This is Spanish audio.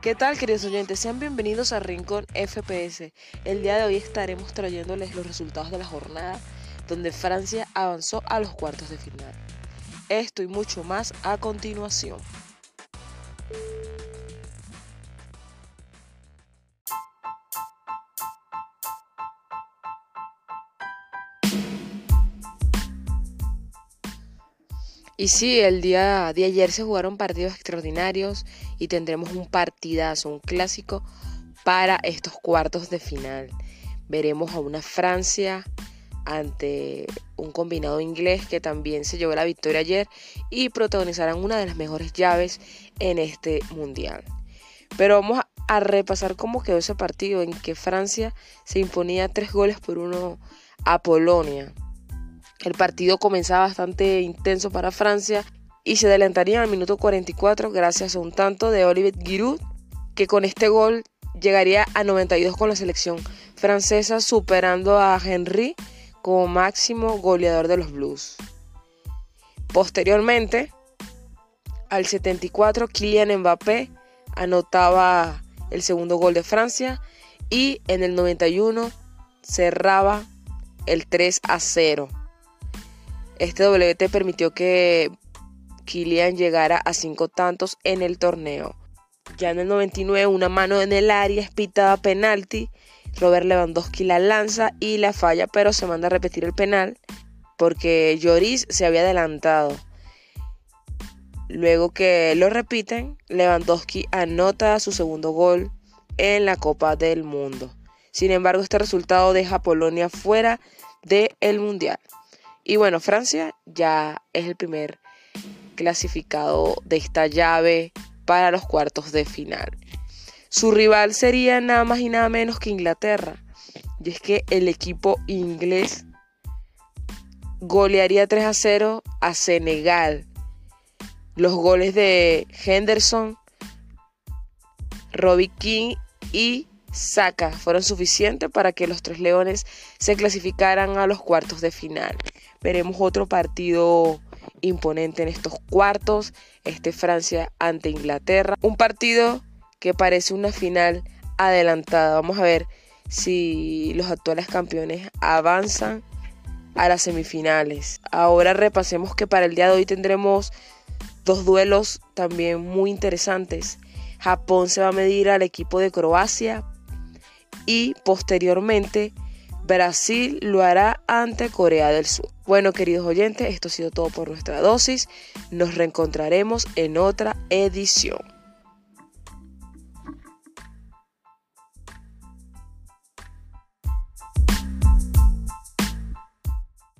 ¿Qué tal queridos oyentes? Sean bienvenidos a Rincón FPS. El día de hoy estaremos trayéndoles los resultados de la jornada donde Francia avanzó a los cuartos de final. Esto y mucho más a continuación. Y sí, el día de ayer se jugaron partidos extraordinarios y tendremos un partidazo, un clásico para estos cuartos de final. Veremos a una Francia ante un combinado inglés que también se llevó la victoria ayer y protagonizarán una de las mejores llaves en este mundial. Pero vamos a repasar cómo quedó ese partido en que Francia se imponía tres goles por uno a Polonia. El partido comenzaba bastante intenso para Francia y se adelantaría al minuto 44 gracias a un tanto de Olivier Giroud, que con este gol llegaría a 92 con la selección francesa, superando a Henry como máximo goleador de los Blues. Posteriormente, al 74, Kylian Mbappé anotaba el segundo gol de Francia y en el 91 cerraba el 3 a 0 este WT permitió que Kylian llegara a cinco tantos en el torneo. Ya en el 99, una mano en el área es pitada penalti. Robert Lewandowski la lanza y la falla, pero se manda a repetir el penal porque Lloris se había adelantado. Luego que lo repiten, Lewandowski anota su segundo gol en la Copa del Mundo. Sin embargo, este resultado deja a Polonia fuera del Mundial. Y bueno, Francia ya es el primer clasificado de esta llave para los cuartos de final. Su rival sería nada más y nada menos que Inglaterra. Y es que el equipo inglés golearía 3 a 0 a Senegal. Los goles de Henderson, Robbie King y Saka fueron suficientes para que los tres leones se clasificaran a los cuartos de final. Veremos otro partido imponente en estos cuartos, este Francia ante Inglaterra, un partido que parece una final adelantada. Vamos a ver si los actuales campeones avanzan a las semifinales. Ahora repasemos que para el día de hoy tendremos dos duelos también muy interesantes. Japón se va a medir al equipo de Croacia y posteriormente Brasil lo hará ante Corea del Sur. Bueno, queridos oyentes, esto ha sido todo por nuestra dosis. Nos reencontraremos en otra edición.